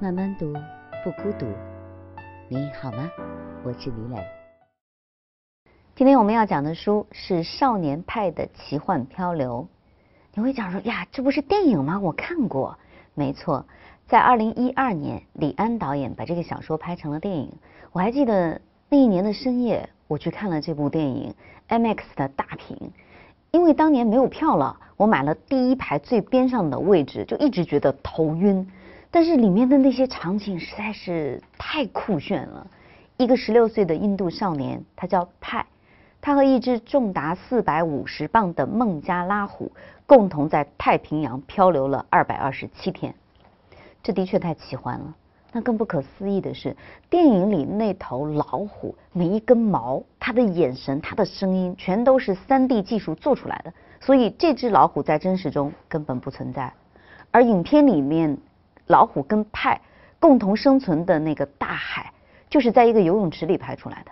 慢慢读，不孤独。你好吗？我是李磊。今天我们要讲的书是《少年派的奇幻漂流》。你会讲说呀，这不是电影吗？我看过。没错，在二零一二年，李安导演把这个小说拍成了电影。我还记得那一年的深夜，我去看了这部电影，IMAX 的大屏。因为当年没有票了，我买了第一排最边上的位置，就一直觉得头晕。但是里面的那些场景实在是太酷炫了。一个十六岁的印度少年，他叫派，他和一只重达四百五十磅的孟加拉虎共同在太平洋漂流了二百二十七天。这的确太奇幻了。那更不可思议的是，电影里那头老虎每一根毛、它的眼神、它的声音，全都是 3D 技术做出来的。所以这只老虎在真实中根本不存在。而影片里面，老虎跟派共同生存的那个大海，就是在一个游泳池里拍出来的。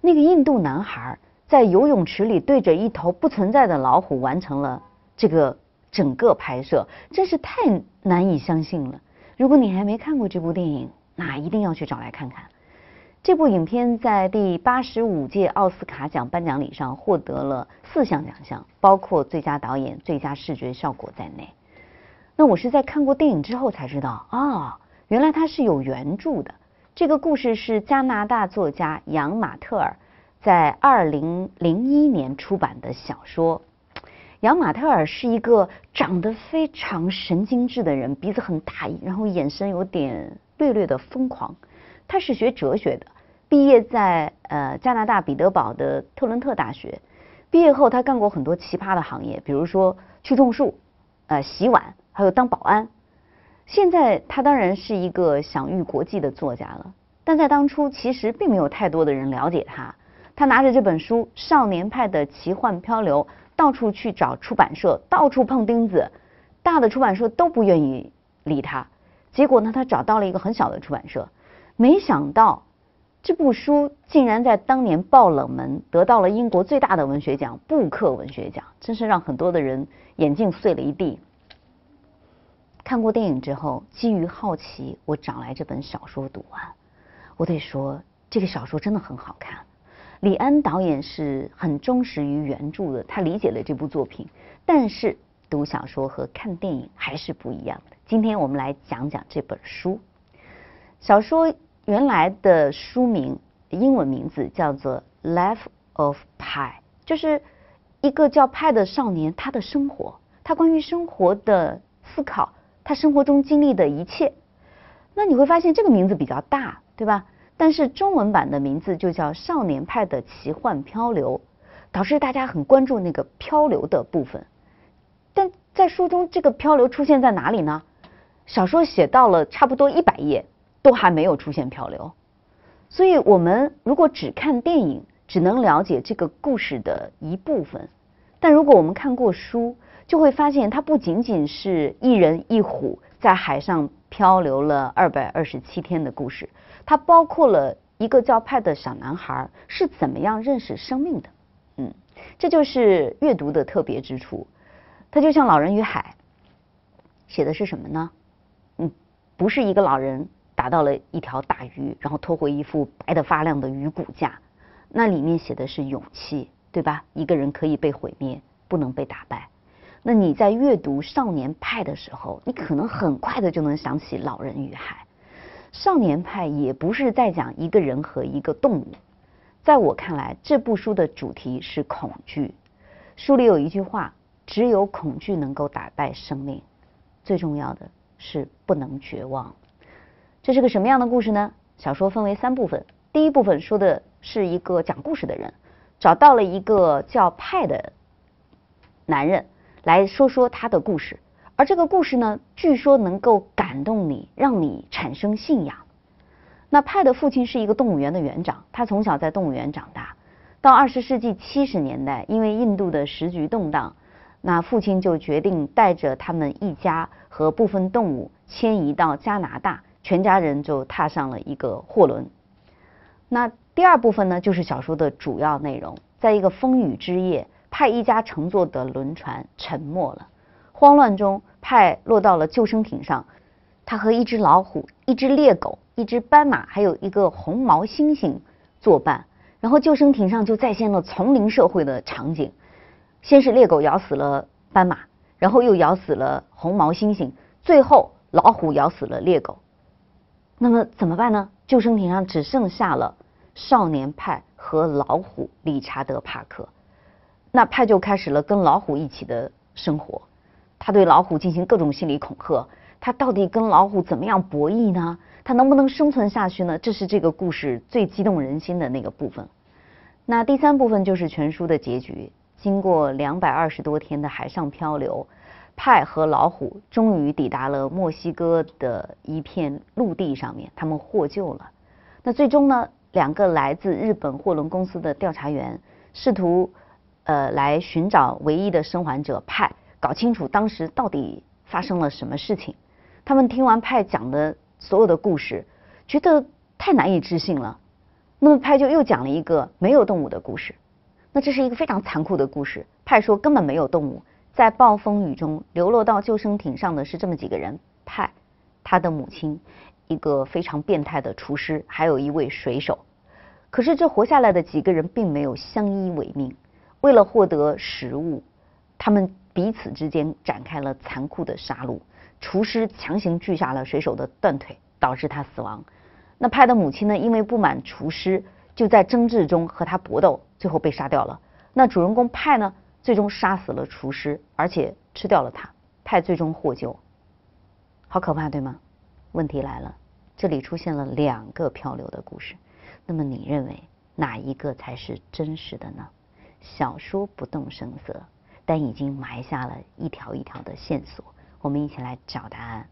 那个印度男孩在游泳池里对着一头不存在的老虎完成了这个整个拍摄，真是太难以相信了。如果你还没看过这部电影，那一定要去找来看看。这部影片在第八十五届奥斯卡奖颁奖礼上获得了四项奖项，包括最佳导演、最佳视觉效果在内。那我是在看过电影之后才知道、哦，原来它是有原著的。这个故事是加拿大作家杨马特尔在二零零一年出版的小说。杨马特尔是一个长得非常神经质的人，鼻子很大，然后眼神有点略略的疯狂。他是学哲学的，毕业在呃加拿大彼得堡的特伦特大学。毕业后，他干过很多奇葩的行业，比如说去种树，呃洗碗。还有当保安，现在他当然是一个享誉国际的作家了。但在当初，其实并没有太多的人了解他。他拿着这本书《少年派的奇幻漂流》，到处去找出版社，到处碰钉子，大的出版社都不愿意理他。结果呢，他找到了一个很小的出版社，没想到这部书竟然在当年爆冷门，得到了英国最大的文学奖布克文学奖，真是让很多的人眼镜碎了一地。看过电影之后，基于好奇，我找来这本小说读完。我得说，这个小说真的很好看。李安导演是很忠实于原著的，他理解了这部作品。但是读小说和看电影还是不一样的。今天我们来讲讲这本书。小说原来的书名英文名字叫做《Life of Pi》，就是一个叫派的少年他的生活，他关于生活的思考。他生活中经历的一切，那你会发现这个名字比较大，对吧？但是中文版的名字就叫《少年派的奇幻漂流》，导致大家很关注那个漂流的部分。但在书中，这个漂流出现在哪里呢？小说写到了差不多一百页，都还没有出现漂流。所以我们如果只看电影，只能了解这个故事的一部分。但如果我们看过书，就会发现，它不仅仅是一人一虎在海上漂流了二百二十七天的故事，它包括了一个叫派的小男孩是怎么样认识生命的。嗯，这就是阅读的特别之处。它就像《老人与海》，写的是什么呢？嗯，不是一个老人打到了一条大鱼，然后拖回一副白得发亮的鱼骨架。那里面写的是勇气，对吧？一个人可以被毁灭，不能被打败。那你在阅读《少年派》的时候，你可能很快的就能想起《老人与海》。《少年派》也不是在讲一个人和一个动物，在我看来，这部书的主题是恐惧。书里有一句话：“只有恐惧能够打败生命，最重要的是不能绝望。”这是个什么样的故事呢？小说分为三部分，第一部分说的是一个讲故事的人找到了一个叫派的男人。来说说他的故事，而这个故事呢，据说能够感动你，让你产生信仰。那派的父亲是一个动物园的园长，他从小在动物园长大。到二十世纪七十年代，因为印度的时局动荡，那父亲就决定带着他们一家和部分动物迁移到加拿大，全家人就踏上了一个货轮。那第二部分呢，就是小说的主要内容，在一个风雨之夜。派一家乘坐的轮船沉没了，慌乱中，派落到了救生艇上，他和一只老虎、一只猎狗、一只斑马，还有一个红毛猩猩作伴。然后救生艇上就再现了丛林社会的场景，先是猎狗咬死了斑马，然后又咬死了红毛猩猩，最后老虎咬死了猎狗。那么怎么办呢？救生艇上只剩下了少年派和老虎理查德·帕克。那派就开始了跟老虎一起的生活，他对老虎进行各种心理恐吓。他到底跟老虎怎么样博弈呢？他能不能生存下去呢？这是这个故事最激动人心的那个部分。那第三部分就是全书的结局。经过两百二十多天的海上漂流，派和老虎终于抵达了墨西哥的一片陆地上面，他们获救了。那最终呢，两个来自日本货轮公司的调查员试图呃来寻找唯一的生还者派，搞清楚当时到底发生了什么事情。他们听完派讲的所有的故事，觉得太难以置信了。那么派就又讲了一个没有动物的故事。那这是一个非常残酷的故事。派说根本没有动物，在暴风雨中流落到救生艇上的是这么几个人：派、他的母亲、一个非常变态的厨师，还有一位水手。可是这活下来的几个人并没有相依为命，为了获得食物，他们彼此之间展开了残酷的杀戮。厨师强行锯下了水手的断腿，导致他死亡。那派的母亲呢？因为不满厨师，就在争执中和他搏斗，最后被杀掉了。那主人公派呢？最终杀死了厨师，而且吃掉了他。派最终获救。好可怕，对吗？问题来了，这里出现了两个漂流的故事。那么你认为哪一个才是真实的呢？小说不动声色，但已经埋下了一条一条的线索。我们一起来找答案，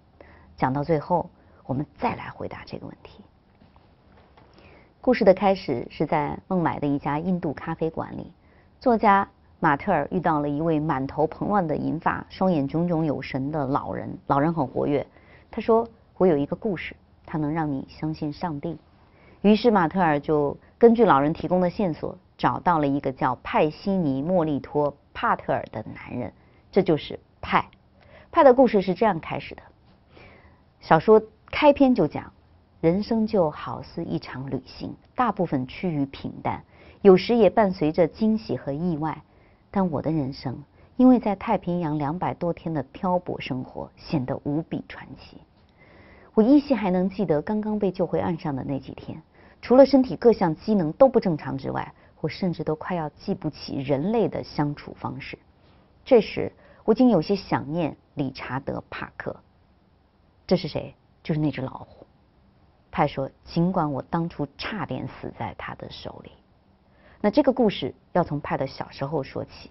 讲到最后，我们再来回答这个问题。故事的开始是在孟买的一家印度咖啡馆里，作家马特尔遇到了一位满头蓬乱的银发、双眼炯炯有神的老人。老人很活跃，他说：“我有一个故事，它能让你相信上帝。”于是马特尔就根据老人提供的线索，找到了一个叫派西尼·莫利托·帕特尔的男人，这就是派。派的故事是这样开始的：小说开篇就讲，人生就好似一场旅行，大部分趋于平淡，有时也伴随着惊喜和意外。但我的人生，因为在太平洋两百多天的漂泊生活，显得无比传奇。我依稀还能记得刚刚被救回岸上的那几天，除了身体各项机能都不正常之外，我甚至都快要记不起人类的相处方式。这时，我竟有些想念理查德·帕克。这是谁？就是那只老虎。派说：“尽管我当初差点死在他的手里。”那这个故事要从派的小时候说起。